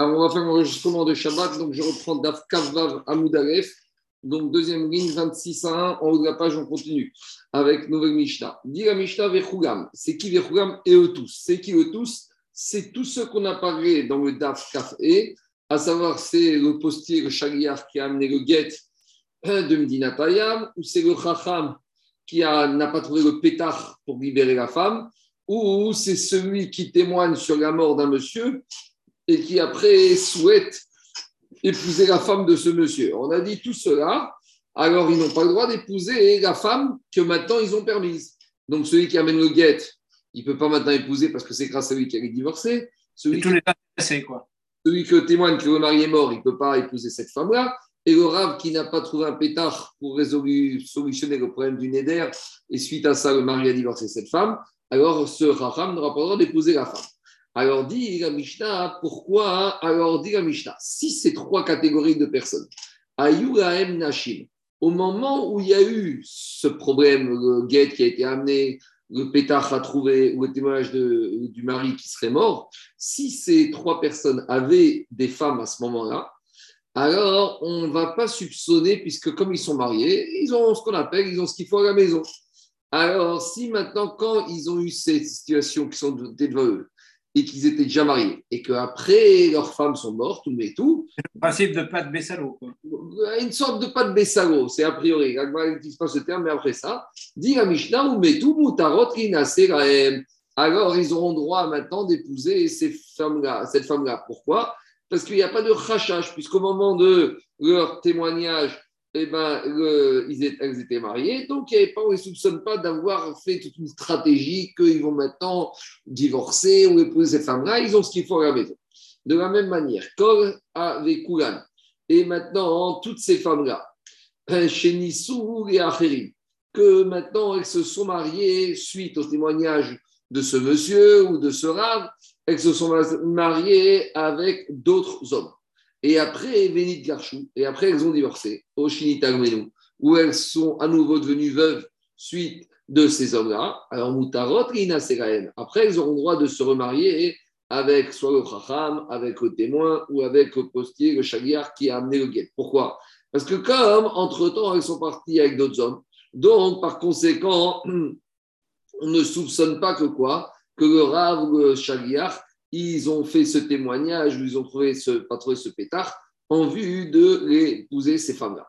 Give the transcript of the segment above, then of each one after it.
Alors, on va faire un enregistrement de Shabbat. Donc, je reprends Daf Kavvav Amoudalef. Donc, deuxième ligne, 26 à 1. En haut de la page, on continue avec Nouvelle Mishnah. Dit la Mishnah Vechugam. C'est qui Vechugam et eux tous C'est qui eux tous? C'est tous ceux qu'on a parlé dans le Daf Kaf E, à savoir, c'est le postier, le qui a amené le guet de Medina Tayam, ou c'est le Chacham qui n'a pas trouvé le pétard pour libérer la femme, ou c'est celui qui témoigne sur la mort d'un monsieur et qui après souhaite épouser la femme de ce monsieur. On a dit tout cela, alors ils n'ont pas le droit d'épouser la femme que maintenant ils ont permise. Donc celui qui amène le guet, il ne peut pas maintenant épouser parce que c'est grâce à lui qu'il est divorcé. Celui, tous les quoi. celui que témoigne que le mari est mort, il ne peut pas épouser cette femme-là. Et le rave qui n'a pas trouvé un pétard pour résoudre, solutionner le problème du Néder, et suite à ça, le mari a divorcé cette femme, alors ce raham n'aura pas le droit d'épouser la femme. Alors dit la Mishnah, pourquoi Alors dit la Mishnah, si ces trois catégories de personnes, Ayurahem Nashim, au moment où il y a eu ce problème, le guet qui a été amené, le pétard à trouver, ou le témoignage de, du mari qui serait mort, si ces trois personnes avaient des femmes à ce moment-là, alors on ne va pas soupçonner, puisque comme ils sont mariés, ils ont ce qu'on appelle, ils ont ce qu'il faut à la maison. Alors, si maintenant, quand ils ont eu ces situations qui sont devant eux, et qu'ils étaient déjà mariés, et qu'après leurs femmes sont mortes, ou mais tout. Le principe de pas de Bessalo. Une sorte de pas de Bessalo, c'est a priori. Il n'utilise pas ce terme, mais après ça, dit la Mishnah, ou mais tout, mutarot, alors ils auront droit maintenant d'épouser ces femmes-là, cette femme-là. Pourquoi? Parce qu'il n'y a pas de rachage, puisqu'au moment de leur témoignage, eh ben, ils elles étaient mariées, donc on ne soupçonne pas d'avoir fait toute une stratégie qu'ils vont maintenant divorcer ou épouser cette femme-là, ils ont ce qu'il faut à la maison. De la même manière, Kol avec Koulan, et maintenant toutes ces femmes-là, chez Nissou et Acherim, que maintenant elles se sont mariées suite au témoignage de ce monsieur ou de ce rave, elles se sont mariées avec d'autres hommes. Et après, Vénit et après, elles ont divorcé, au Shinitagmenu, où elles sont à nouveau devenues veuves suite de ces hommes-là. Alors, Moutarot, Après, elles auront le droit de se remarier avec soit le Chacham, avec le témoin, ou avec le postier, le Chagiar qui a amené le guet. Pourquoi? Parce que comme, entre-temps, elles sont parties avec d'autres hommes, donc, par conséquent, on ne soupçonne pas que quoi? Que le Rav le Chagiar ils ont fait ce témoignage, ils ont trouvé ce, pas trouvé ce pétard, en vue de l'épouser ces femmes-là.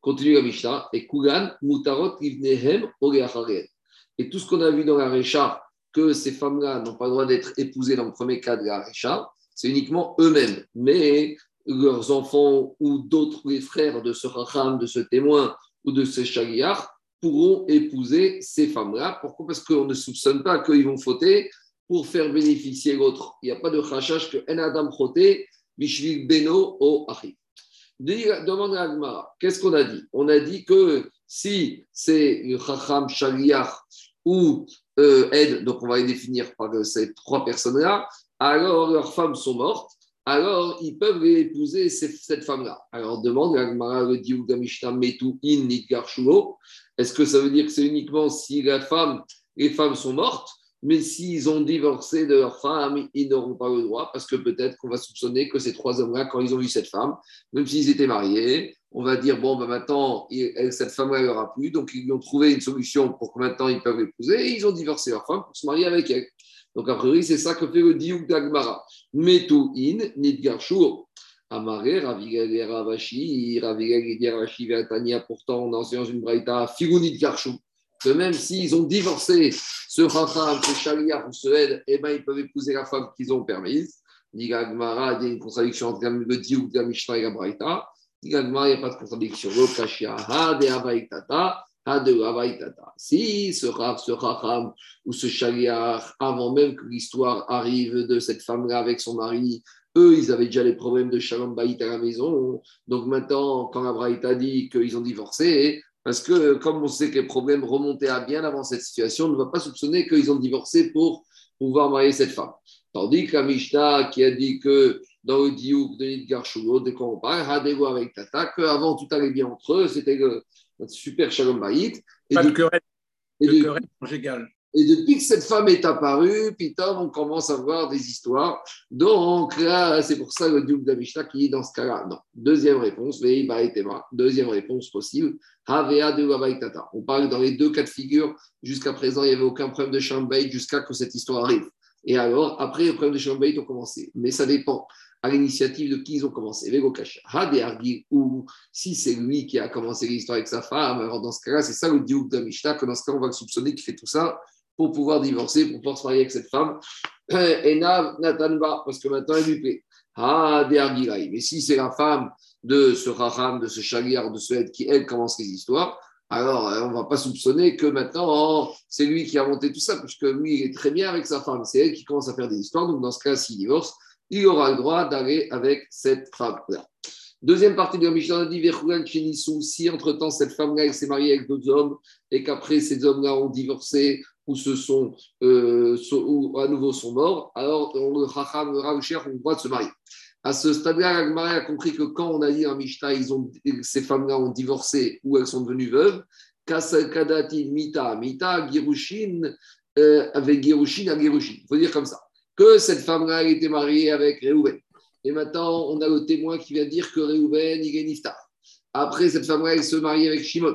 Continue la Mishnah, et Kugan, Mutarot, Ivnehem, Et tout ce qu'on a vu dans la Récha, que ces femmes-là n'ont pas le droit d'être épousées dans le premier cas de la Récha, c'est uniquement eux-mêmes. Mais leurs enfants ou d'autres frères de ce Racham, de ce témoin ou de ce Shagiyar pourront épouser ces femmes-là. Pourquoi? Parce qu'on ne soupçonne pas qu'ils vont fauter pour faire bénéficier l'autre. Il n'y a pas de rachage que en adam choté, bishvil beno o achi. Demande à Agmara, qu'est-ce qu'on a dit? On a dit que si c'est chacham shaliach ou euh, Ed, donc on va les définir par ces trois personnes-là, alors leurs femmes sont mortes, alors ils peuvent épouser cette femme-là. Alors demande Agmara le dit metu in Est-ce que ça veut dire que c'est uniquement si les femmes sont mortes mais s'ils ont divorcé de leur femme, ils n'auront pas le droit parce que peut-être qu'on va soupçonner que ces trois hommes-là, quand ils ont eu cette femme, même s'ils étaient mariés, on va dire bon, ben maintenant, cette femme-là, elle aura plus. Donc, ils ont trouvé une solution pour que maintenant ils peuvent l'épouser et ils ont divorcé leur femme pour se marier avec elle. Donc, a priori, c'est ça que fait le Diouk d'Agmara. Metu in, nidgarshur. Amaré, Ravigal Ravashi, Ravigal Ravashi, Tania, pourtant, on enseigne une braïta, Figunit Garchou que même s'ils ont divorcé ce Racham, ce Shaliach ou ce Ed, eh ben, ils peuvent épouser la femme qu'ils ont permise. Il y a une contradiction entre le Diouk la Mishnah et la Braïta. Il n'y a pas de contradiction. Le Kashia, Ha de Havaïtata, Ha de Havaïtata. Si ce Rav, ce Racham ou ce Shaliach, avant même que l'histoire arrive de cette femme-là avec son mari, eux, ils avaient déjà les problèmes de Shalom Baït à la maison. Donc maintenant, quand la dit qu'ils ont divorcé, parce que comme on sait que les problèmes remontaient à bien avant cette situation, on ne va pas soupçonner qu'ils ont divorcé pour pouvoir marier cette femme. Tandis que la Mishnah qui a dit que dans le diouk de Nidgar dès qu'on parle, Hadego avec Tata, qu'avant tout allait bien entre eux, c'était le super Shalom Baït. Pas de querelle, de querelle conjugale. Et depuis que cette femme est apparue, Pitom, on commence à voir des histoires. Donc là, c'est pour ça le duc d'Amishta qui est dans ce cas-là. Non. Deuxième réponse, deuxième réponse possible, Havea de Tata. On parle dans les deux cas de figure. Jusqu'à présent, il n'y avait aucun problème de Shambait jusqu'à que cette histoire arrive. Et alors, après, le problème de Shambait ont commencé. Mais ça dépend à l'initiative de qui ils ont commencé. Ou si c'est lui qui a commencé l'histoire avec sa femme, alors dans ce cas-là, c'est ça le duc d'Amishta, que dans ce cas, on va le soupçonner qu'il fait tout ça pour pouvoir divorcer, pour pouvoir se marier avec cette femme. Et Natanba, parce que maintenant elle lui plaît. Ah, Mais si c'est la femme de ce Raham, de ce Chagliar, de ce qui, elle, commence les histoires, alors euh, on ne va pas soupçonner que maintenant oh, c'est lui qui a monté tout ça, puisque lui, il est très bien avec sa femme. C'est elle qui commence à faire des histoires. Donc, dans ce cas, s'il divorce, il aura le droit d'aller avec cette femme-là. Deuxième partie de la Mishnah, dit si entre-temps cette femme-là s'est mariée avec d'autres hommes et qu'après ces hommes-là ont divorcé ou, se sont, euh, à nouveau sont morts, alors le Chacham, le Rav ont le droit de se marier. À ce stade-là, Agmara a compris que quand on a dit en Mishnah, ils ces femmes-là ont divorcé ou elles sont devenues veuves, Kadati Mita, Mita, Girushin, euh, avec Girushin à Girushin. Il faut dire comme ça. Que cette femme-là été mariée avec Réhouven. Et maintenant, on a le témoin qui vient dire que Réhouven, il est niftar. Après, cette femme-là, elle se marie avec Shimon.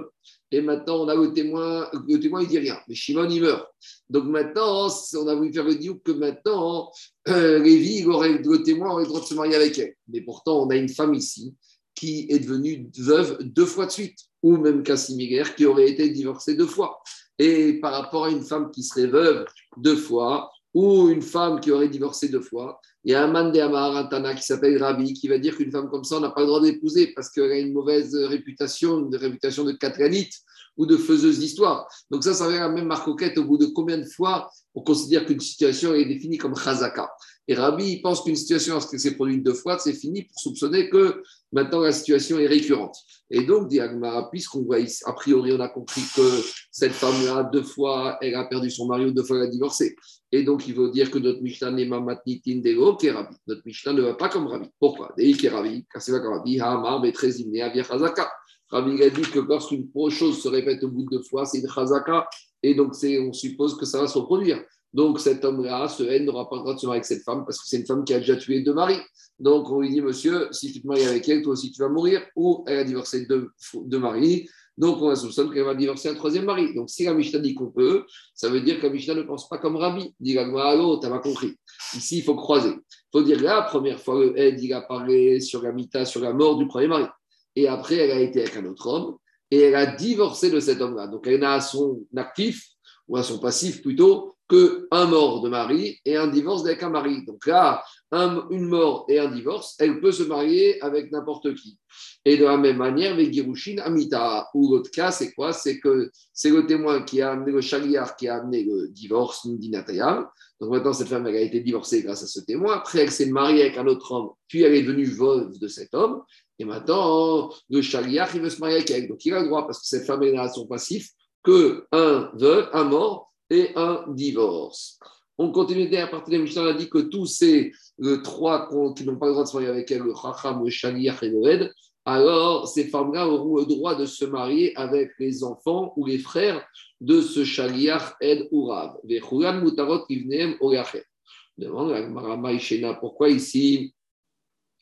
Et maintenant, on a le témoin, le témoin, il dit rien. Mais Shimon, il meurt. Donc maintenant, on a voulu faire le diou que maintenant, euh, Lévi, le témoin aurait le droit de se marier avec elle. Mais pourtant, on a une femme ici qui est devenue veuve deux fois de suite, ou même cas similaire, qui aurait été divorcée deux fois. Et par rapport à une femme qui serait veuve deux fois, ou une femme qui aurait divorcé deux fois, il y a un man de Amar, un Tana qui s'appelle Rabi, qui va dire qu'une femme comme ça, n'a pas le droit d'épouser parce qu'elle a une mauvaise réputation, une réputation de catranite ou de faiseuse d'histoire. Donc ça, ça vient la même marcoquette au bout de combien de fois on considère qu'une situation est définie comme chazaka? Et Rabbi pense qu'une situation, lorsqu'elle s'est produite deux fois, c'est fini pour soupçonner que maintenant la situation est récurrente. Et donc, dit puisqu'on voit, a priori, on a compris que cette femme-là, deux fois, elle a perdu son mari ou deux fois, elle a divorcé. Et donc, il veut dire que notre Mishnah n'est matnitin de Rabbi. Notre Mishnah ne va pas comme Rabbi. Pourquoi? Dei qui Rabbi, pas comme Rabbi, Hamar, Betrezim, Neavia, Chazaka. Rabbi a dit que lorsqu'une chose se répète au bout de deux fois, c'est une chazaka, et donc on suppose que ça va se reproduire. Donc cet homme-là, ce haine, n'aura pas le droit de se marier avec cette femme parce que c'est une femme qui a déjà tué deux maris. Donc on lui dit, monsieur, si tu te maries avec elle, toi aussi tu vas mourir, ou elle a divorcé deux, deux maris. Donc on a soupçonne qu'elle va divorcer un troisième mari. Donc si la Mishnah dit qu'on peut, ça veut dire que la Mishnah ne pense pas comme Rabbi. Dit tu n'as pas compris. Ici, il faut croiser. Il faut dire la première fois, le il a parlé sur la mita, sur la mort du premier mari et après elle a été avec un autre homme, et elle a divorcé de cet homme-là. Donc elle à son actif, ou à son passif plutôt, qu'un mort de mari et un divorce avec un mari. Donc là, une mort et un divorce, elle peut se marier avec n'importe qui. Et de la même manière, avec Girushin Amita, ou l'autre cas, c'est quoi? C'est que c'est le témoin qui a amené le chaliar qui a amené le divorce, Nindinatayam. Donc maintenant, cette femme, elle a été divorcée grâce à ce témoin. Après, elle s'est mariée avec un autre homme, puis elle est devenue veuve de cet homme. Et maintenant, le chaliar, il veut se marier avec elle. Donc il a le droit, parce que cette femme, est à son passif, que un veuve, un mort et un divorce. On continue à partir de Mishnah, on a dit que tous ces trois qui n'ont pas le droit de se marier avec elle, le chacham, le chaliar et le hed, alors ces femmes-là auront le droit de se marier avec les enfants ou les frères de ce chaliar ed ou rav. Demande pourquoi ici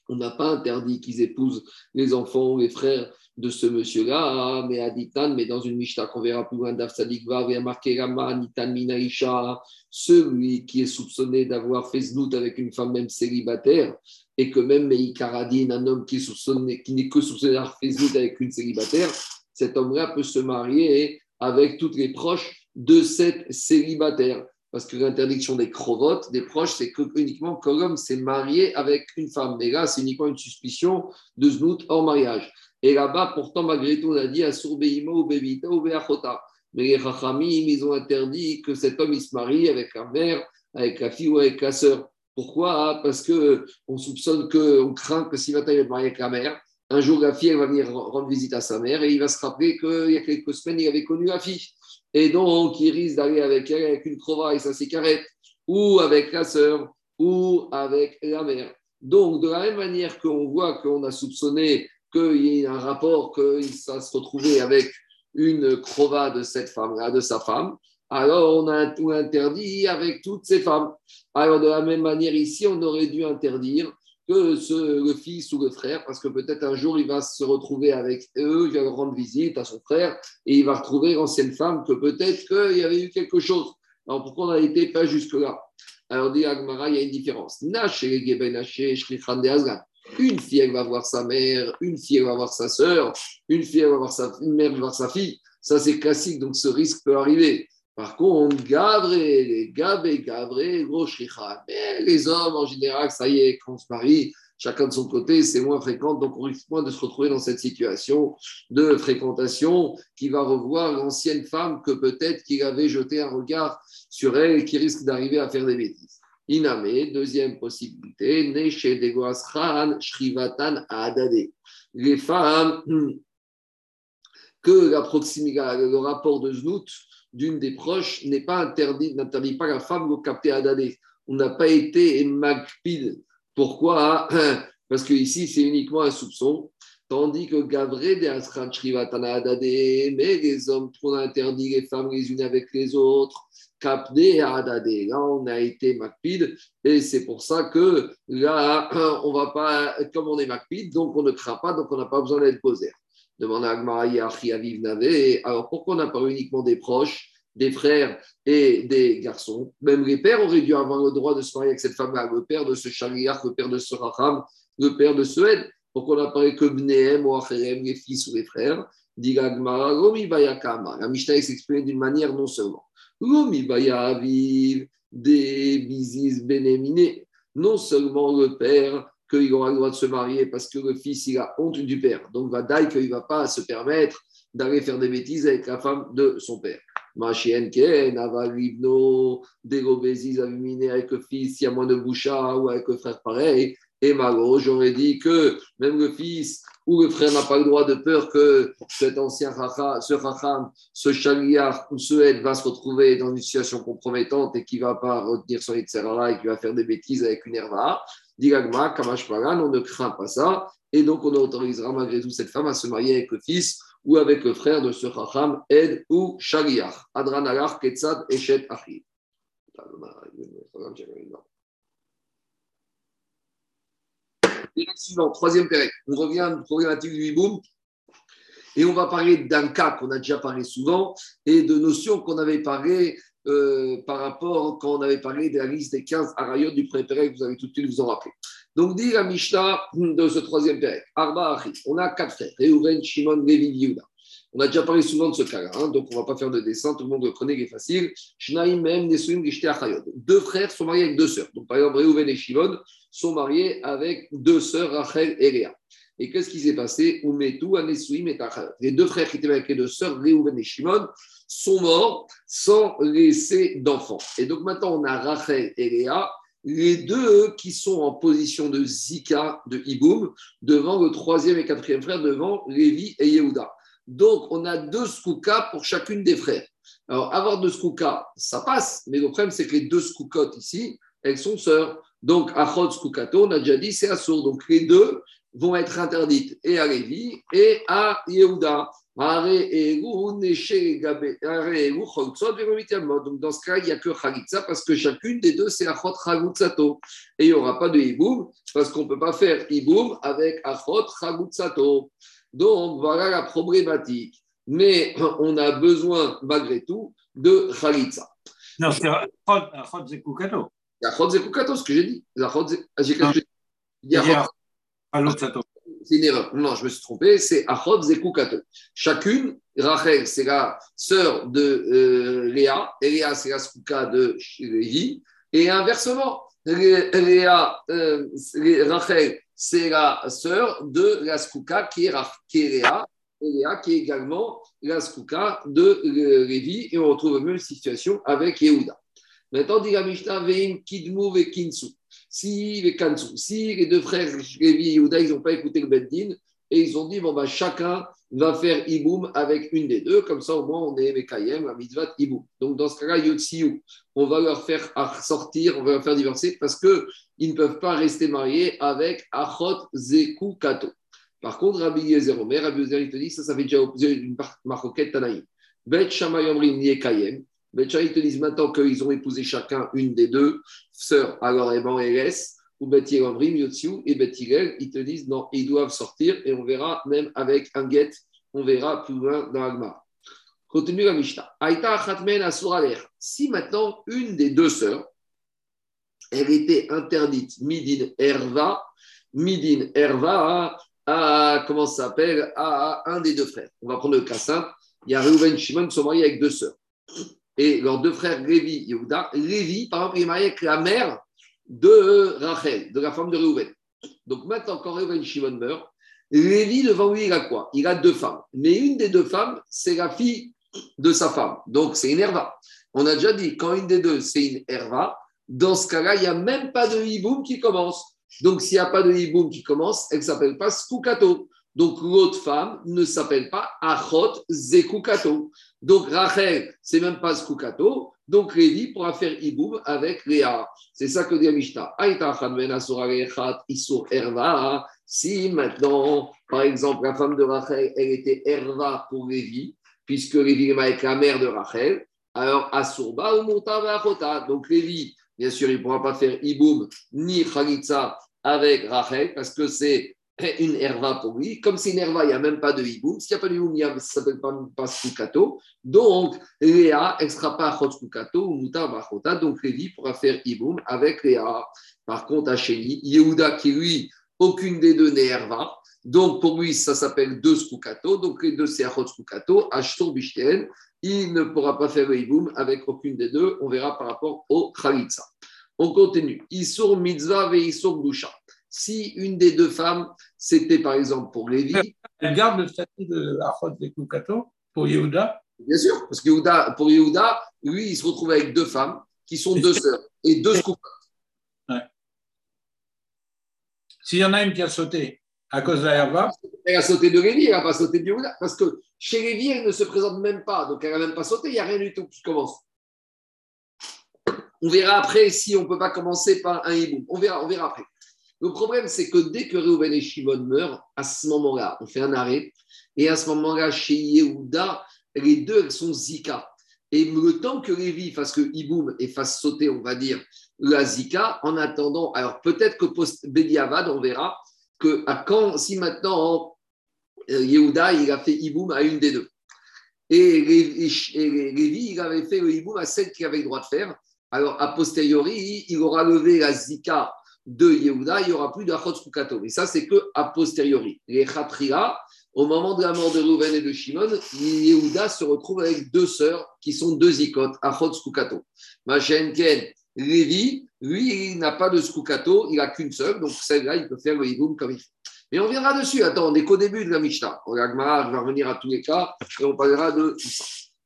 on n'a pas interdit qu'ils épousent les enfants ou les frères de ce monsieur-là, mais Aditan, mais dans une Mishnah qu'on verra plus loin d'Afsadikva, il y a marqué Minaisha, celui qui est soupçonné d'avoir fait znout avec une femme même célibataire, et que même Meikaradin, un homme qui, est qui n'est que soupçonné d'avoir fait znout avec une célibataire, cet homme-là peut se marier avec toutes les proches de cette célibataire parce que l'interdiction des crovotes, des proches, c'est que uniquement quand l'homme s'est marié avec une femme. Mais là, c'est uniquement une suspicion de znout hors mariage. Et là-bas, pourtant, malgré tout, on a dit à ou Bevita ou Beachota. Mais les Rachamim, ils ont interdit que cet homme se marie avec la mère, avec la fille ou avec la sœur. Pourquoi? Parce qu'on soupçonne, que, on craint que si maintenant il est marié avec la mère, un jour la fille elle va venir rendre visite à sa mère et il va se rappeler qu'il y a quelques semaines il avait connu la fille. Et donc, il risque d'aller avec elle avec une trouvaille, sa cigarette, ou avec la sœur, ou avec la mère. Donc, de la même manière qu'on voit qu'on a soupçonné qu'il y ait un rapport, qu'il va se retrouver avec une crova de cette femme-là, de sa femme, alors on a tout interdit avec toutes ces femmes. Alors de la même manière ici, on aurait dû interdire que le fils ou le frère, parce que peut-être un jour il va se retrouver avec eux, il va rendre visite à son frère et il va retrouver l'ancienne femme que peut-être qu'il y avait eu quelque chose. Alors pourquoi on n'a été pas jusque-là? Alors dit Agmara, il y a une différence. Une fille, elle va voir sa mère, une fille, elle va voir sa sœur, une fille, elle va voir sa une mère, voir sa fille. Ça, c'est classique, donc ce risque peut arriver. Par contre, Gavré, Gavé, Gavré, gros Mais les hommes, en général, ça y est, quand on se marie, chacun de son côté, c'est moins fréquent, donc on risque moins de se retrouver dans cette situation de fréquentation qui va revoir l'ancienne femme que peut-être qu'il avait jeté un regard sur elle et qui risque d'arriver à faire des bêtises. Iname, deuxième possibilité, Neshe Degoasran, Shrivatan Adade. Les femmes, que le rapport de Znout d'une des proches n'est pas interdit, n'interdit pas la femme de capter Adade. On n'a pas été magpil. Pourquoi? Parce que ici, c'est uniquement un soupçon. Tandis que Gavré de mais les hommes, on a les femmes les unes avec les autres. Capdé Adade. Là, on a été Macpid, et c'est pour ça que là, on va pas, comme on est Macpid, donc on ne craint pas, donc on n'a pas besoin d'être posé. Demande à Agmaraï Aviv Nave. Alors pourquoi on n'a pas uniquement des proches, des frères et des garçons? Même les pères auraient dû avoir le droit de se marier avec cette femme-là, le père de ce Shariach, le père de ce Raham, le père de ce Ed. Pourquoi on parlé que Bnehem ou Acherem, les fils ou les frères La Mishnah s'exprime d'une manière non seulement des Non seulement le père, qu'il aura le droit de se marier parce que le fils, il a honte du père. Donc, va dire qu'il ne va pas se permettre d'aller faire des bêtises avec la femme de son père. Machienken, Avalibno, Dérobésis, avec le fils, il y a moins de boucha ou avec le frère pareil. Et Malo, j'aurais dit que même le fils ou le frère n'a pas le droit de peur que cet ancien racha, ce racham, ce chaliar ou ce aide va se retrouver dans une situation compromettante et qui va pas retenir son itzerara et qui va faire des bêtises avec une herva. Diragma, Kamash on ne craint pas ça. Et donc, on autorisera malgré tout cette femme à se marier avec le fils ou avec le frère de ce racham, Ed ou Shaliar. Adranalar, Ketzad, Eshet, Achid. Suivant, troisième période. On revient à problématique du hiboum. Et on va parler d'un cas qu'on a déjà parlé souvent et de notions qu'on avait parlé euh, par rapport quand on avait parlé de la liste des 15 arayot du premier période, vous avez tout de suite vous en rappeler. Donc, dit la Mishnah de ce troisième période, Arba on a quatre frères, Reuven, Shimon, Levi, Yehuda. On a déjà parlé souvent de ce cas-là, hein, donc on ne va pas faire de dessin, tout le monde le connaît, il est facile. Deux frères sont mariés avec deux sœurs. Donc par exemple, Reuven et Shimon sont mariés avec deux sœurs, Rachel et Léa. Et qu'est-ce qui s'est passé? Les deux frères qui étaient avec les deux sœurs, Reuven et Shimon, sont morts sans laisser d'enfants. Et donc maintenant, on a Rachel et Léa, les deux qui sont en position de Zika, de Iboum, devant le troisième et quatrième frère, devant Lévi et Yehuda. Donc, on a deux skoukas pour chacune des frères. Alors, avoir deux skoukas, ça passe, mais le problème, c'est que les deux skoukotes ici, elles sont sœurs. Donc, Achot skoukato, on a déjà dit, c'est assour. Donc, les deux vont être interdites et à Lévi et à Yehuda. Donc, dans ce cas, il n'y a que Khalitsa parce que chacune des deux, c'est Achot Chagutsato. Et il n'y aura pas de Iboum parce qu'on ne peut pas faire Iboum avec Achot Chagutsato. Donc, voilà la problématique. Mais on a besoin, malgré tout, de Khalitsa. Non, c'est Achot Zekukato. Achot Zekukato, ce que j'ai dit. Achot Zekukato. Il y a C'est une erreur. Non, je me suis trompé. C'est Achot Zekukato. Chacune, Rachel, c'est la sœur de euh, Léa. Et Léa, c'est la Skouka de Lévi. Et inversement, Léa, euh, Rachel, c'est la sœur de la Skouka qui est, qui est également la Skouka de Lévi, et on retrouve la même situation avec Yehuda. Maintenant, dit la Mishnah, Veim Kidmou et Kinsu. Si les si les deux frères Lévi et Yehuda, ils n'ont pas écouté le Beddin, et ils ont dit, bon, bah, chacun va faire Iboum avec une des deux, comme ça au moins on est Mekayem, la mitzvah Iboum. Donc dans ce cas-là, Yotsiou, on va leur faire sortir, on va leur faire divorcer parce qu'ils ne peuvent pas rester mariés avec Achot Zeku Kato. Par contre, Rabbi Yezer Omer, Rabbi Yezer, il te dit, ça, ça fait déjà une maroquette Tanaïm. Bet Shamayomrin Yekayem, Betchaï te disent maintenant qu'ils ont épousé chacun une des deux sœurs, alors Eban et laisse, ou Yotziou et Bethilel, ils te disent non, ils doivent sortir et on verra même avec un guet, on verra plus loin dans l'Agma. Continue la Mishnah. Aïta Khatmen Asuraler. Si maintenant une des deux sœurs, elle était interdite, Midin Erva, Midin Erva, à, comment ça s'appelle, à un des deux frères. On va prendre le cas simple. Il y a Shimon qui sont mariés avec deux sœurs. Et leurs deux frères, Lévi et Yehuda, Lévi, par exemple, il est marié avec la mère de Rachel, de la femme de Reuven. Donc maintenant, quand Reuven Shimon meurt, Lévi, devant lui, il a quoi? Il a deux femmes. Mais une des deux femmes, c'est la fille de sa femme. Donc c'est une herva. On a déjà dit, quand une des deux, c'est une herva, dans ce cas-là, il n'y a même pas de hiboum qui commence. Donc s'il n'y a pas de hiboum qui commence, elle ne s'appelle pas skukato. Donc l'autre femme ne s'appelle pas Achot Zekukato. Donc Rachel, c'est même pas Skukato. Donc Lévi pourra faire Iboum avec Léa. C'est ça que dit Mishnah. Si maintenant, par exemple, la femme de Rachel, elle était Erva pour Lévi, puisque Lévi est avec la mère de Rachel, alors Asurba ou Achota. Donc Lévi, bien sûr, il ne pourra pas faire Iboum ni Khalitsa avec Rachel, parce que c'est une herva pour lui. Comme c'est une herva, il n'y a même pas de hiboum. S'il n'y a pas de hiboum, ça ne s'appelle pas, pas skukato. Donc, Léa, elle ne sera pas ou mutar bachota. Donc, Lévi pourra faire hiboum avec Léa. Par contre, Hachéni, Yehuda, qui lui, aucune des deux n'est herva. Donc, pour lui, ça s'appelle deux skukato. Donc, les deux, c'est achot skukato. Ashtur bishten, il ne pourra pas faire le hiboum avec aucune des deux. On verra par rapport au khalitsa. On continue. Isur mitzvah isur boucha si une des deux femmes, c'était par exemple pour Lévi. Elle garde le statut de Achot de Kukato pour Yehuda? Bien sûr, parce que pour Yehuda, lui, il se retrouve avec deux femmes qui sont deux sœurs et deux. Ouais. S'il y en a une qui a sauté à cause de la. Elle a sauté de Lévi, elle n'a pas sauté de Yehuda. Parce que chez Lévi, elle ne se présente même pas. Donc elle n'a même pas sauté, il n'y a rien du tout qui commence. On verra après si on ne peut pas commencer par un hibou. On verra, on verra après. Le problème, c'est que dès que Reuven et Shimon meurent, à ce moment-là, on fait un arrêt. Et à ce moment-là, chez Yehuda, les deux, sont Zika. Et le temps que Lévi fasse que Iboum et fasse sauter, on va dire, la Zika, en attendant, alors peut-être que post Bediavad, on verra que à quand, si maintenant euh, Yehuda, il a fait Iboum à une des deux. Et Lévi, il avait fait le Iboum à celle qu'il avait le droit de faire. Alors, a posteriori, il aura levé la Zika de Yehuda, il n'y aura plus d'Achot Kukato. Et ça, c'est que a posteriori. Les Khatria, au moment de la mort de Rouven et de Shimon, Yehuda se retrouve avec deux sœurs qui sont deux ikotes, Achot Skukato. Machenken, Lévi, lui, il n'a pas de Skukato, il n'a qu'une seule, donc celle-là, il peut faire le Hiboum comme il fait. Mais on viendra dessus. Attends, on n'est qu'au début de la Mishnah. L'Agmara va revenir à tous les cas et on parlera de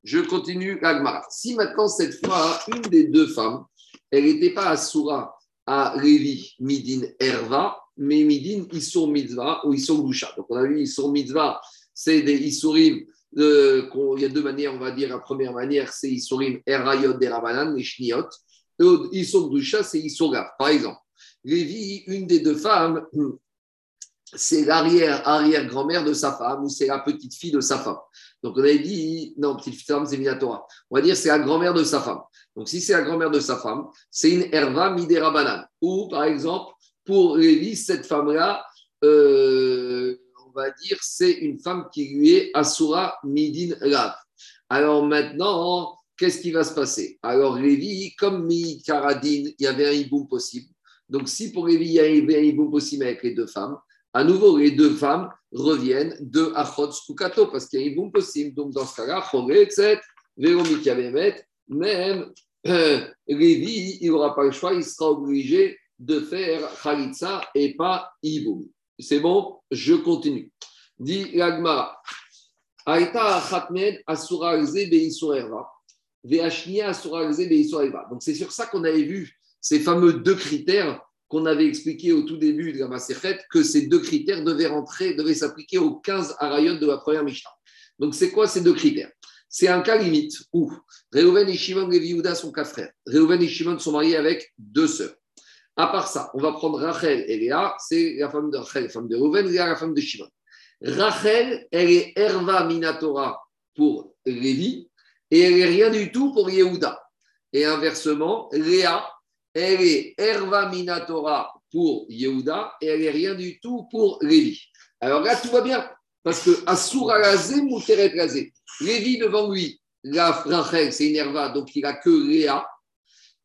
Je continue l'Agmara. Si maintenant, cette fois, une des deux femmes, elle n'était pas à Soura, à Lévi, Midin, Erva, mais Midin, Issour Mitzvah ou Issour Gusha. Donc on a vu Issour Mitzvah, c'est des Issourim. il y a deux manières, on va dire. La première manière, c'est Issourim Erayot des Rabanan, les Shniot. Issour Gusha, c'est Issour Par exemple, Lévi, une des deux femmes, c'est l'arrière-arrière-grand-mère de sa femme ou c'est la petite fille de sa femme. Donc on avait dit, non, petite femme, c'est Minatora. On va dire c'est la grand-mère de sa femme. Donc, si c'est la grand-mère de sa femme, c'est une herva midera. Ou, par exemple, pour Lévi, cette femme-là, euh, on va dire, c'est une femme qui lui est asura midin rav. Alors maintenant, qu'est-ce qui va se passer? Alors, Lévi, comme mi il y avait un hiboum possible. Donc, si pour Lévi, il y avait un hiboum possible avec les deux femmes, à nouveau, les deux femmes reviennent de Achot parce qu'il y a un hiboum possible. Donc, dans ce cas-là, même euh, Lévi, il n'aura pas le choix, il sera obligé de faire Khalitsa et pas Iboum. C'est bon, je continue. Dit l'Agmara. Aïta Khatmed Asura Donc c'est sur ça qu'on avait vu ces fameux deux critères qu'on avait expliqués au tout début de la Maserhet, que ces deux critères devaient rentrer, devaient s'appliquer aux 15 arayot de la première Mishnah. Donc c'est quoi ces deux critères? C'est un cas limite où Reuven et Shimon et Yehuda sont quatre frères. Reuven et Shimon sont mariés avec deux sœurs. À part ça, on va prendre Rachel et Léa, c'est la femme de Rachel, la femme de Reuven, Léa, la femme de Shimon. Rachel, elle est Erva Minatora pour Lévi, et elle n'est rien du tout pour Yehuda. Et inversement, Léa, elle est Erva Minatora pour Yehuda et elle n'est rien du tout pour Lévi. Alors là, tout va bien, parce que Asura Razé, Mouteret. Lévi devant lui, la Rachel, c'est une Erva, donc il n'a que Léa,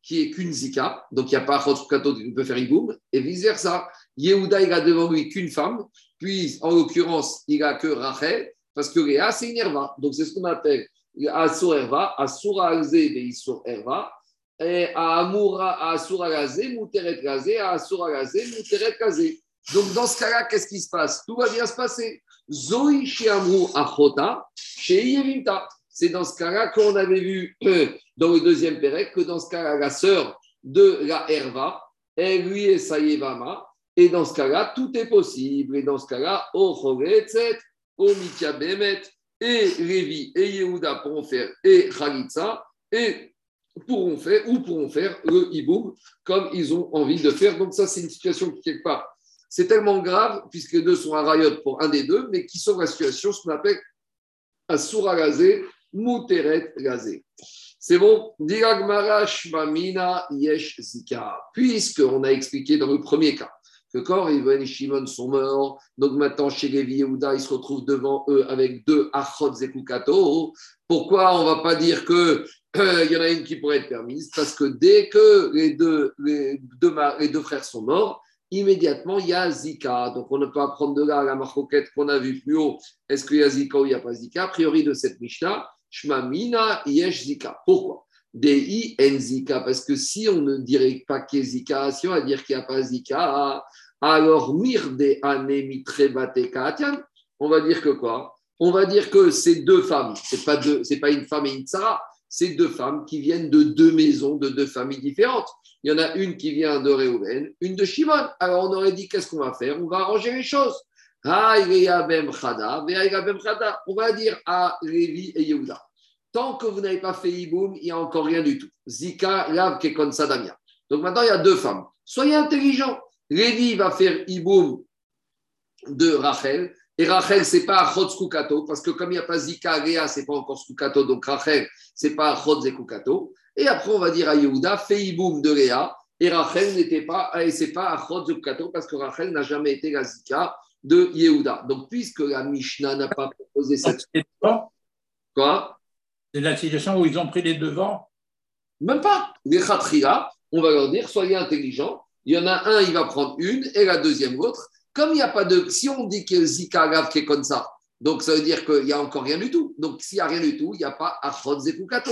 qui est qu'une Zika, donc il n'y a pas Chotsukato qui peut faire Iboum, et vice-versa. Yehuda, il a devant lui qu'une femme, puis en l'occurrence, il n'a que Rachel, parce que Léa, c'est une Erva. Donc c'est ce qu'on appelle Asur Erva, Asura Razé, Erva, et à Amoura, à Asura Razé, Mouteret Razé, à Asura Razé, Mouteret Razé. Donc dans ce cas-là, qu'est-ce qui se passe? Tout va bien se passer. Zoï chez Amrou Achota, chez Yevimta. C'est dans ce cas-là qu'on avait vu dans le deuxième Pérec que dans ce cas-là, la sœur de la Herva, elle lui est Sayevama. Et dans ce cas-là, tout est possible. Et dans ce cas-là, O etc. O Bemet, et Lévi et Yehuda pourront faire et Khalitsa, et pourront faire, ou pourront faire le hiboum comme ils ont envie de faire. Donc, ça, c'est une situation qui, quelque part, c'est tellement grave, puisque les deux sont à rayot pour un des deux, mais qui sauve la situation, ce qu'on appelle Asura Gazé, Muteret Gazé. C'est bon? Diragmara Shmamina Yesh Zika. Puisqu'on a expliqué dans le premier cas que quand et Shimon sont morts, donc maintenant chez Lévi et Yehuda, ils se retrouvent devant eux avec deux Achot Zekukato. Pourquoi on ne va pas dire que il y en a une qui pourrait être permise? Parce que dès que les deux, les deux, frères sont morts, immédiatement, il y a Zika. Donc, on ne peut apprendre de là la marcoquette qu'on a vue plus haut. Est-ce qu'il y a Zika ou il n'y a pas Zika? A priori, de cette Mishnah, Shmamina Yesh Zika. Pourquoi? Dei en Zika. Parce que si on ne dirait pas qu'il y a Zika, si on va dire qu'il n'y a pas Zika, alors Mirde Ane on va dire que quoi? On va dire que ces deux femmes, ce n'est pas, pas une femme et une Sarah, c'est deux femmes qui viennent de deux maisons, de deux familles différentes. Il y en a une qui vient de Réhouven, une de Shimon. Alors on aurait dit qu'est-ce qu'on va faire? On va arranger les choses. On va dire à Lévi et Yehuda. Tant que vous n'avez pas fait Iboum, il n'y a encore rien du tout. Zika, Lav, Kekon, Sadamia. Donc maintenant, il y a deux femmes. Soyez intelligents. Lévi va faire Iboum de Rachel. Et Rachel, ce n'est pas Achot Skukato, parce que comme il n'y a pas Zika, Léa, ce n'est pas encore Skukato, donc Rachel, ce n'est pas Achot Zekukato. Et après, on va dire à Yehuda, Feiboum de Léa, et Rachel n'était pas, et c'est pas Achot Zekukato, parce que Rachel n'a jamais été la Zika de Yehuda. Donc, puisque la Mishnah n'a pas proposé cette. Quoi? C'est la situation où ils ont pris les devants? Même pas. Les Khatria, on va leur dire, soyez intelligents. Il y en a un, il va prendre une, et la deuxième, l'autre. Comme il n'y a pas de. Si on dit que Zika Gav qui est comme ça, donc ça veut dire qu'il n'y a encore rien du tout. Donc s'il n'y a rien du tout, il n'y a pas Achot Zekukato.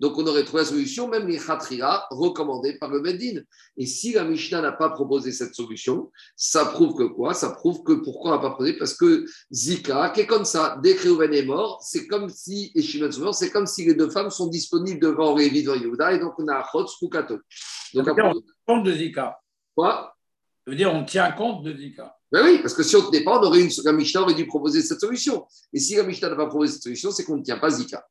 Donc on aurait trouvé la solution, même les Khatrira recommandés par le Beddin. Et si la Mishnah n'a pas proposé cette solution, ça prouve que quoi? Ça prouve que pourquoi on n'a pas proposé? Parce que Zika, qui est comme ça, dès que Reuven est mort, c'est comme si, et Shimon morts, c'est comme si les deux femmes sont disponibles devant Révi, devant Yehuda, et donc on a Achot Zekukato. Donc, on compte de Zika. Quoi? Ça veut dire on tient compte de Zika. Ben oui, parce que si on ne tenait pas, on aurait une, la Mishnah aurait dû proposer cette solution. Et si la Mishnah n'a pas proposé cette solution, c'est qu'on ne tient pas Zika.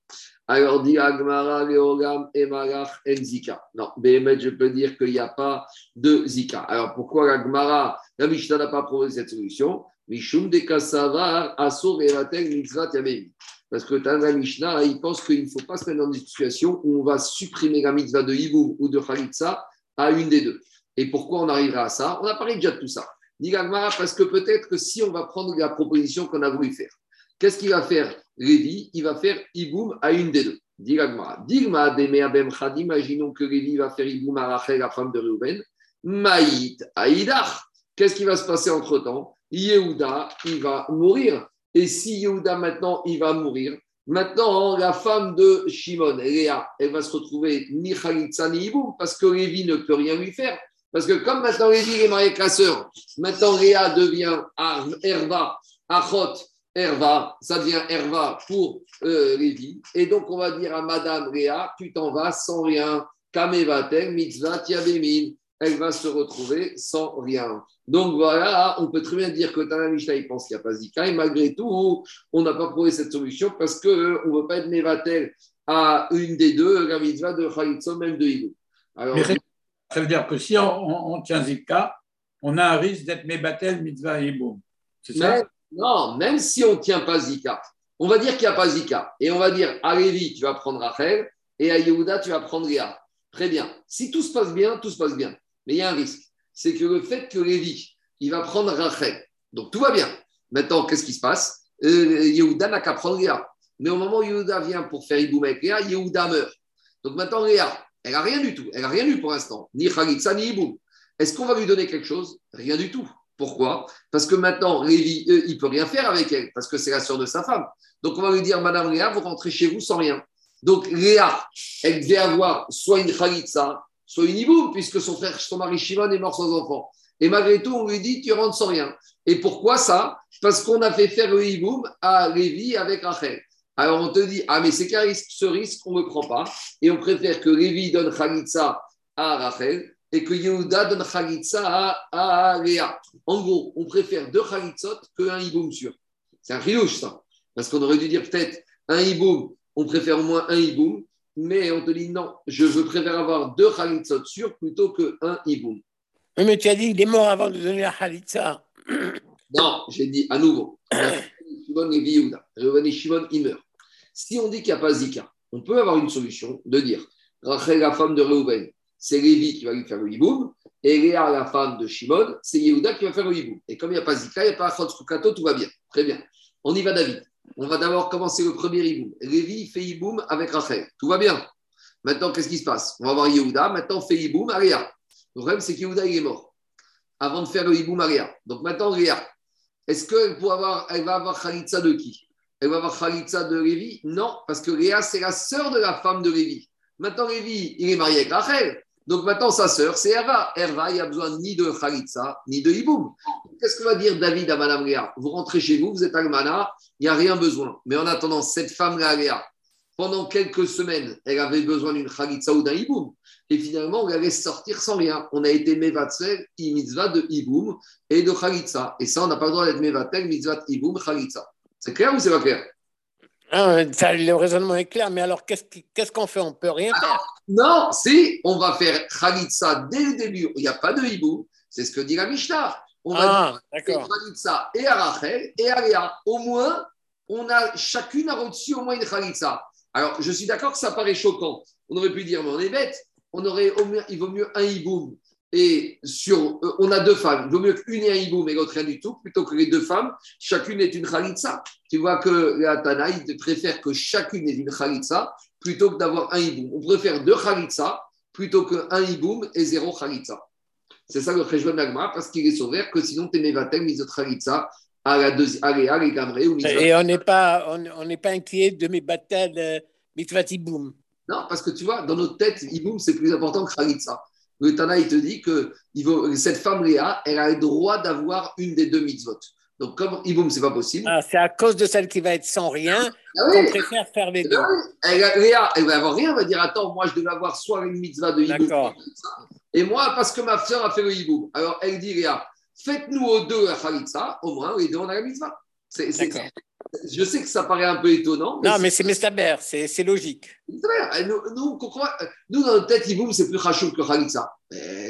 Alors, dit Agmara, Leogam, Emarach, En Zika. Non, mais je peux dire qu'il n'y a pas de Zika. Alors, pourquoi la la Mishnah n'a pas proposé cette solution? Mishum de Kasavar, Asur, Eratel, Mitzvah, Yamemi. Parce que la Mishnah, il pense qu'il ne faut pas se mettre dans une situation où on va supprimer la mitzvah de Hiboum ou de Khalitsa à une des deux. Et pourquoi on arrivera à ça? On a parlé déjà de tout ça parce que peut-être que si on va prendre la proposition qu'on a voulu faire, qu'est-ce qu'il va faire Lévi? Il va faire Iboum à une des deux. Digagmara. Digma imaginons que Lévi va faire Iboum à Rachel, la femme de Reuven. Maït Aïdach. Qu'est-ce qui va se passer entre temps Yehuda, il va mourir. Et si Yehuda maintenant, il va mourir, maintenant, la femme de Shimon, Léa, elle va se retrouver ni Khalitsa ni Iboum parce que Lévi ne peut rien lui faire. Parce que comme maintenant Lévi est marié avec la sœur, maintenant Réa devient Herva, Achot, Herva, ça devient Herva pour euh, Lévi. Et donc on va dire à Madame Réa, tu t'en vas sans rien. Kamevatel, mitzvah, tiabemin. Elle va se retrouver sans rien. Donc voilà, on peut très bien dire que Tana Mishnah, il pense qu'il n'y a pas Zika, et malgré tout, on n'a pas prouvé cette solution parce qu'on ne veut pas être Mevatel à une des deux, la mitzvah de Chalitzo, même de Hidou. Alors, ça veut dire que si on, tient Zika, on a un risque d'être Mebatel, Mitzvah et C'est ça? Non, même si on ne tient pas Zika. On va dire qu'il n'y a pas Zika. Et on va dire à Lévi, tu vas prendre Rachel, et à Yehuda, tu vas prendre Léa. Très bien. Si tout se passe bien, tout se passe bien. Mais il y a un risque. C'est que le fait que Lévi, il va prendre Rachel. Donc tout va bien. Maintenant, qu'est-ce qui se passe? Euh, Yehuda n'a qu'à prendre Léa. Mais au moment où Yehuda vient pour faire Iboum avec Léa, Yehuda meurt. Donc maintenant, Léa, elle n'a rien du tout. Elle n'a rien eu pour l'instant. Ni Khalitsa, ni Iboum. Est-ce qu'on va lui donner quelque chose? Rien du tout. Pourquoi? Parce que maintenant, Lévi, euh, il ne peut rien faire avec elle, parce que c'est la sœur de sa femme. Donc on va lui dire, Madame Léa, vous rentrez chez vous sans rien. Donc Léa, elle devait avoir soit une Khalitsa, soit une Iboum, puisque son frère, son mari Shimon est mort sans enfant. Et malgré tout, on lui dit, tu rentres sans rien. Et pourquoi ça? Parce qu'on a fait faire le Iboum à Lévi avec Rachel. Alors on te dit, ah mais c'est qu'un risque, ce risque, on ne le prend pas. Et on préfère que Lévi donne Khalitsa à Rachel et que Yehuda donne Khalitsa à, à Léa. En gros, on préfère deux Khalitsot qu'un Iboum sûr. C'est un rilouche, ça. Parce qu'on aurait dû dire peut-être un Iboum, on préfère au moins un Iboum, mais on te dit non, je veux préférer avoir deux Khalitsot sûrs plutôt qu'un Iboum. Mais tu as dit qu'il est mort avant de donner la Khalitsa. Non, j'ai dit à nouveau. Shimon et Yehuda. et Shimon, il meurt. Si on dit qu'il n'y a pas Zika, on peut avoir une solution de dire Rachel, la femme de Reuven, c'est Lévi qui va lui faire le hiboum, et Léa, la femme de Shimon, c'est Yehuda qui va faire le hiboum. Et comme il n'y a pas Zika, il n'y a pas Chotsukato, tout va bien. Très bien. On y va, David. On va d'abord commencer le premier hiboum. Lévi fait hiboum avec Rachel. Tout va bien. Maintenant, qu'est-ce qui se passe? On va voir Yehuda. Maintenant, fait hiboum à Léa. Le problème, c'est que Yehuda, il est mort avant de faire le hiboum à Léa. Donc maintenant, Léa, est-ce qu'elle va avoir Khalitsa de qui? Elle va avoir Khalitsa de Lévi? Non, parce que Léa, c'est la sœur de la femme de Lévi. Maintenant, Lévi, il est marié avec Rachel. Donc maintenant, sa sœur, c'est Eva. Eva, il n'y a besoin ni de Khalitsa, ni de Hiboum. Qu'est-ce que va dire David à Madame Léa? Vous rentrez chez vous, vous êtes Almana, il n'y a rien besoin. Mais en attendant, cette femme-là, Léa, pendant quelques semaines, elle avait besoin d'une Khalitsa ou d'un Hiboum. Et finalement, on la laisse sortir sans rien. On a été Mevatsel, mitzvah de Hiboum et de Khalitsa. Et ça, on n'a pas le droit d'être Mevatel, mitzvah Hiboum, Khalitsa. C'est clair ou c'est pas clair? Ah, ça, le raisonnement est clair, mais alors qu'est-ce qu'on fait? On ne peut rien faire? non, si, on va faire Khalitsa dès le début. Il n'y a pas de hibou. C'est ce que dit la Mishnah. On va ah, dire Khalitsa et à Rachel et à Léa. Au moins, on a, chacune a reçu au moins une Khalitsa. Alors, je suis d'accord que ça paraît choquant. On aurait pu dire, mais on est bête. On aurait il vaut mieux un hiboum et sur, euh, on a deux femmes. Il vaut mieux qu'une ait un hiboum et l'autre rien du tout, plutôt que les deux femmes, chacune ait une khalitsa. Tu vois que la Tana, il préfère que chacune ait une khalitsa plutôt que d'avoir un hiboum. On préfère deux khalitsa plutôt qu'un hiboum et zéro khalitsa. C'est ça le Cheshvan Nagma, parce qu'il est sauvé que sinon tu mevatel mis khalitsa à la deuxième, Et on n'est pas, on, n'est pas inquiet de mevatel euh, mitzvah hiboum. Non, parce que tu vois, dans notre tête, hiboum c'est plus important que khalitsa le Tana, il te dit que cette femme Léa, elle a le droit d'avoir une des deux mitzvot. Donc, comme Iboum, ce n'est pas possible. Ah, c'est à cause de celle qui va être sans rien ah qu'on préfère faire les deux. Elle, Léa, elle va avoir rien, elle va dire Attends, moi, je devais avoir soit une mitzvah de Iboum. Et moi, parce que ma soeur a fait le Iboum. Alors, elle dit Léa, faites-nous aux deux la Khalitsa, au moins, les deux, on a la mitzvah. C'est, je sais que ça paraît un peu étonnant. non, mais c'est Mestaber, c'est logique. Nous, nous, nous, dans notre tête, Iboum, c'est plus Rachoum que Khalitsa.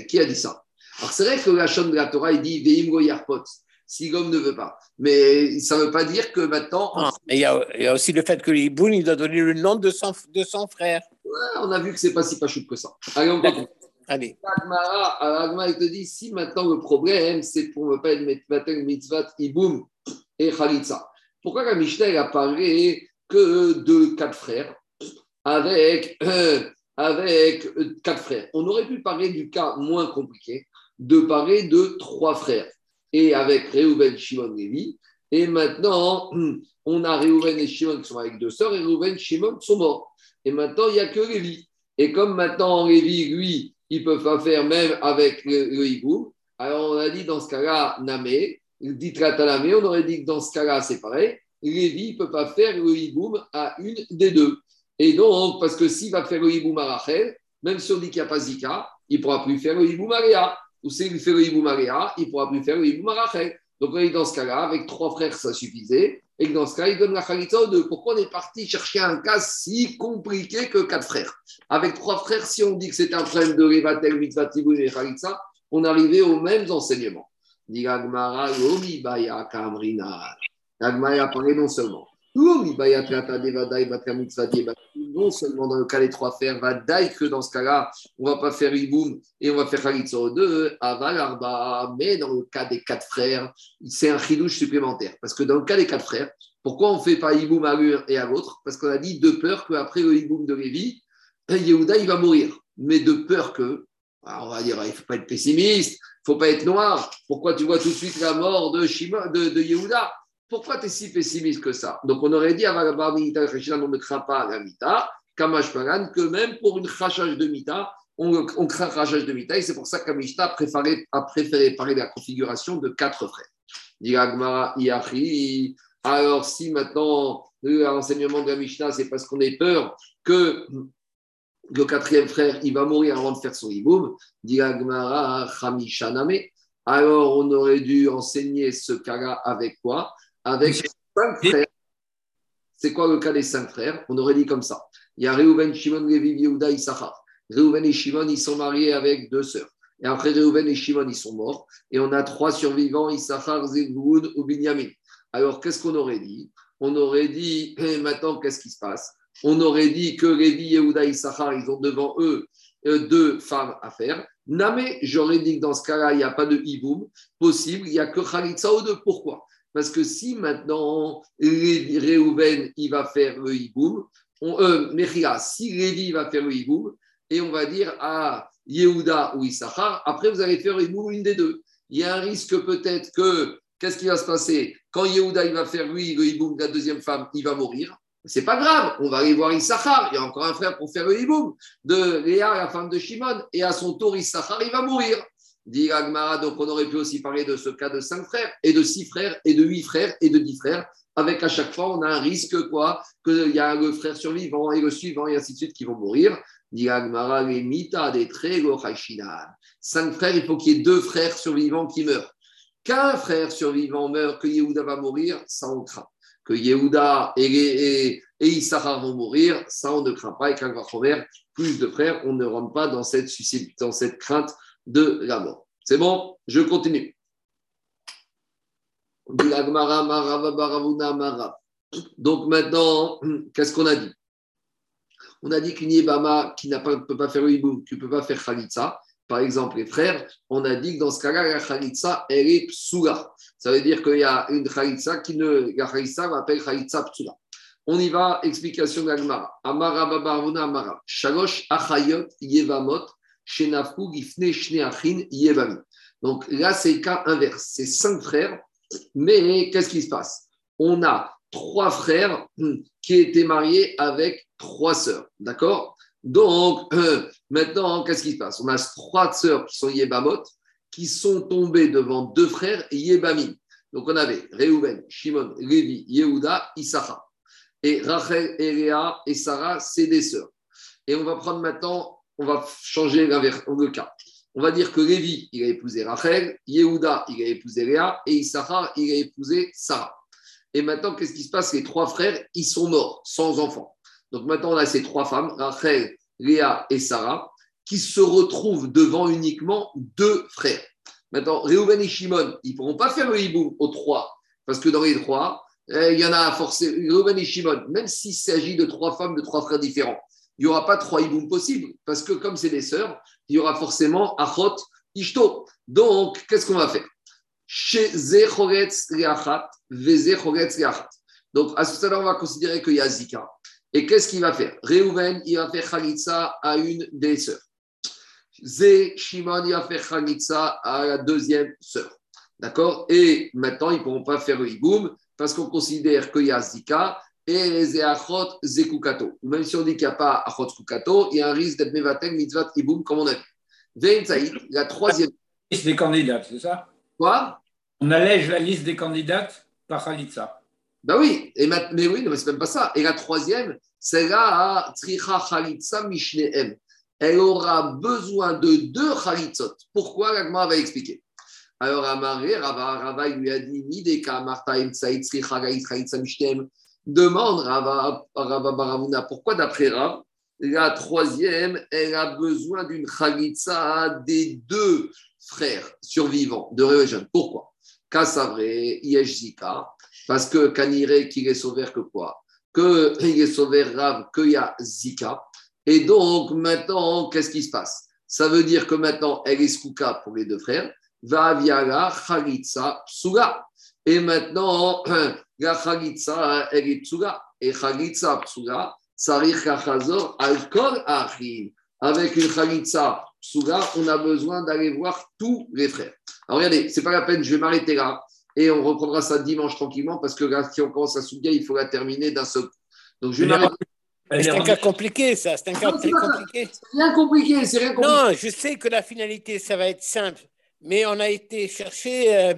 qui a dit ça? Alors, c'est vrai que la chaîne de la Torah, il dit Veim Yarpot, si l'homme ne veut pas. Mais ça ne veut pas dire que maintenant. il, y a, il y, a, aussi le fait que Iboum, il doit donner le nom de son, de son frère. on a vu que c'est pas si pachoum que ça. Allez, on. Allez. Agma, il te dit si maintenant le problème, c'est pour ne pas être mitzvah, Iboum et Khalitsa. Pourquoi la Mishnah a parlé que de quatre frères avec, euh, avec euh, quatre frères? On aurait pu parler du cas moins compliqué, de parler de trois frères. Et avec Reuven, Shimon, Lévi. Et maintenant, on a Reuven et Shimon qui sont avec deux sœurs, et Reuven et Shimon sont morts. Et maintenant, il n'y a que Lévi. Et comme maintenant, Lévi, lui, il ne peut pas faire même avec le, le alors on a dit dans ce cas-là, Namé, dit on aurait dit que dans ce cas-là, c'est pareil. Lévi ne peut pas faire le hiboum à une des deux. Et donc, parce que s'il va faire le hiboum à Rachel, même si on dit qu'il n'y a pas Zika, il ne pourra plus faire le hiboum à Léa. Ou s'il fait le hiboum à Léa, il ne pourra plus faire le hiboum à Rachel. Donc, on est dans ce cas-là, avec trois frères, ça suffisait. Et dans ce cas, il donne la Khalitsa aux deux. Pourquoi on est parti chercher un cas si compliqué que quatre frères? Avec trois frères, si on dit que c'est un problème de Revatel, Mitzvah, et Khalitsa, on arrivait aux mêmes enseignements. L'Agmara a parlé non seulement Non seulement dans le cas des trois frères, va que dans ce cas-là, on va pas faire Iboum et on va faire Khalitsa 2, Aval mais dans le cas des quatre frères, c'est un chidouche supplémentaire. Parce que dans le cas des quatre frères, pourquoi on ne fait pas Iboum à l'un et à l'autre? Parce qu'on a dit de peur qu'après le Iboum de Lévi, Yehuda, il va mourir. Mais de peur que, on va dire, il ne faut pas être pessimiste, il ne faut pas être noir. Pourquoi tu vois tout de suite la mort de, Shima, de, de Yehuda? Pourquoi tu es si pessimiste que ça? Donc, on aurait dit, à on ne craint pas la mita, Kamash Pagan, que même pour une rachage de mita, on, on craint rachage de mita, et c'est pour ça qu'Amishta a a préféré parler de la configuration de quatre frères. Alors, si maintenant l'enseignement de la Mishnah, c'est parce qu'on ait peur que le quatrième frère, il va mourir avant de faire son hiboum, alors on aurait dû enseigner ce cas-là avec quoi? Avec cinq frères. C'est quoi le cas des cinq frères? On aurait dit comme ça. Il y a Reuven, Shimon, Levi, Yehuda, Issachar. Reuven et Shimon, ils sont mariés avec deux sœurs. Et après, Reuven et Shimon, ils sont morts. Et on a trois survivants, Issachar, Zebulun ou Binyamin. Alors, qu'est-ce qu'on aurait dit? On aurait dit, eh, maintenant, qu'est-ce qui se passe? On aurait dit que Levi, Yehuda, Issachar, ils ont devant eux euh, deux femmes à faire. Namé, j'aurais dit que dans ce cas-là, il n'y a pas de hiboum possible, il n'y a que Khalitsa ou deux. Pourquoi? Parce que si maintenant Réhouven il va faire le hiboum, euh, si Révi va faire le hiboum, et on va dire à Yehuda ou Issachar, après vous allez faire hiboum une des deux. Il y a un risque peut-être que, qu'est-ce qui va se passer? Quand Yehuda il va faire lui le hiboum de la deuxième femme, il va mourir. C'est pas grave, on va aller voir Issachar. Il y a encore un frère pour faire le hiboum de Léa, la femme de Shimon, et à son tour, Issachar, il va mourir. Dit donc on aurait pu aussi parler de ce cas de cinq frères, et de six frères, et de huit frères, et de dix frères, avec à chaque fois, on a un risque, quoi, qu'il y a le frère survivant et le suivant, et ainsi de suite, qui vont mourir. Dit Cinq frères, il faut qu'il y ait deux frères survivants qui meurent. Qu'un frère survivant meurt, que Yehuda va mourir, ça on craint. Que Yehuda et, et, vont mourir, ça on ne craint pas. Et qu'un plus de frères, on ne rentre pas dans cette, dans cette crainte de la mort. C'est bon? Je continue. Donc maintenant, qu'est-ce qu'on a dit? On a dit qu'une Yébama qui ne peut pas faire le hiboum, qui ne peut pas faire Khalitsa, par exemple les frères, on a dit que dans ce cas-là, la Khalitsa, elle est psoula. Ça veut dire qu'il y a une Khalitsa qui ne. La Khalitsa, on appelle Khalitsa psoula. On y va, explication de l'Agmara. Amara Babaruna Amara. Shalosh Achayot Yevamot donc là, c'est le cas inverse. C'est cinq frères, mais qu'est-ce qui se passe? On a trois frères qui étaient mariés avec trois sœurs. D'accord? Donc, euh, maintenant, qu'est-ce qui se passe? On a trois sœurs qui sont Yébamot, qui sont tombées devant deux frères Yébamim. Donc, on avait Réhouven, Shimon, Lévi, Yehuda, Issachar. Et Rachel, Eréa et Sarah, c'est des sœurs. Et on va prendre maintenant on va changer le cas. On va dire que Lévi, il a épousé Rachel, Yehuda, il a épousé Léa, et Issachar, il a épousé Sarah. Et maintenant, qu'est-ce qui se passe? Les trois frères, ils sont morts, sans enfants. Donc maintenant, on a ces trois femmes, Rachel, Léa et Sarah, qui se retrouvent devant uniquement deux frères. Maintenant, Réhouven et Shimon, ils ne pourront pas faire le hibou aux trois, parce que dans les trois, eh, il y en a forcément, Réhouven et Shimon, même s'il s'agit de trois femmes de trois frères différents, il n'y aura pas trois hiboum possibles, parce que comme c'est des sœurs, il y aura forcément achot, ishto. Donc, qu'est-ce qu'on va faire? Donc, à ce stade, on va considérer qu'il y a Zika. Et qu'est-ce qu'il va faire? Réhouven, il va faire Khalitsa à une des sœurs. Zé, Shimon, il va faire Khalitsa à la deuxième sœur. D'accord? Et maintenant, ils ne pourront pas faire le hiboum parce qu'on considère qu'il y et les achot zekukato. Même si on dit qu'il n'y a pas achot kukato, il y a un risque d'être mevatel mitzvat iboum, comme on a vu. la troisième. La liste des candidates, c'est ça? Quoi? On allège la liste des candidates par Khalitsa. Ben oui, et mais oui, mais c'est même pas ça. Et la troisième, c'est là Tricha Khalitsa Mishneem. Elle aura besoin de deux Khalitzot. Pourquoi? L'Agma va expliquer. Alors, Amaré, Rava, Rava, lui a dit Mideka, Marta, Imtsaït, Tricha Khalitsa Mishneem. Demande Rava, Baravuna, pourquoi d'après Rav, la troisième, elle a besoin d'une chalitza des deux frères survivants de Réveillon. Pourquoi? Kasavre, Yeshzika, Parce que Kanire, qu'il est sauvé que quoi? Qu'il est sauvé Rav, qu'il y a Zika. Et donc, maintenant, qu'est-ce qui se passe? Ça veut dire que maintenant, elle est Skouka pour les deux frères. Va viala Khalitsa Psuga. Et maintenant, la Khalitsa, elle est Psuga. Et Khalitsa Sarich Achim. Avec une Khalitsa Psuga, on a besoin d'aller voir tous les frères. Alors regardez, c'est pas la peine, je vais m'arrêter là. Et on reprendra ça dimanche tranquillement parce que là, si on commence à Souga, il faut la terminer d'un seul coup. Donc je vais m'arrêter. C'est un cas compliqué, ça. C'est un cas Non, très compliqué. C'est rien compliqué, c'est rien compliqué. Non, je sais que la finalité, ça va être simple. Mais on a été chercher euh,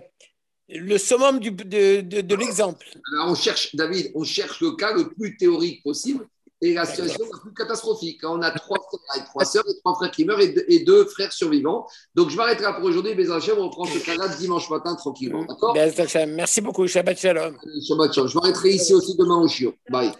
le summum du- de, de- de l'exemple. On cherche, David, on cherche le cas le plus théorique possible et la situation la plus catastrophique. Quand on a trois frères et trois sœurs et trois frères qui meurent et deux, et deux frères survivants. Donc, je m'arrêterai pour aujourd'hui. Bézachem, on reprend ce cas-là dimanche matin tranquillement. D'accord? Bien, Merci beaucoup. Shabbat Shalom. Shabbat shalom. Je m'arrêterai ici aussi demain au chiot. Bye.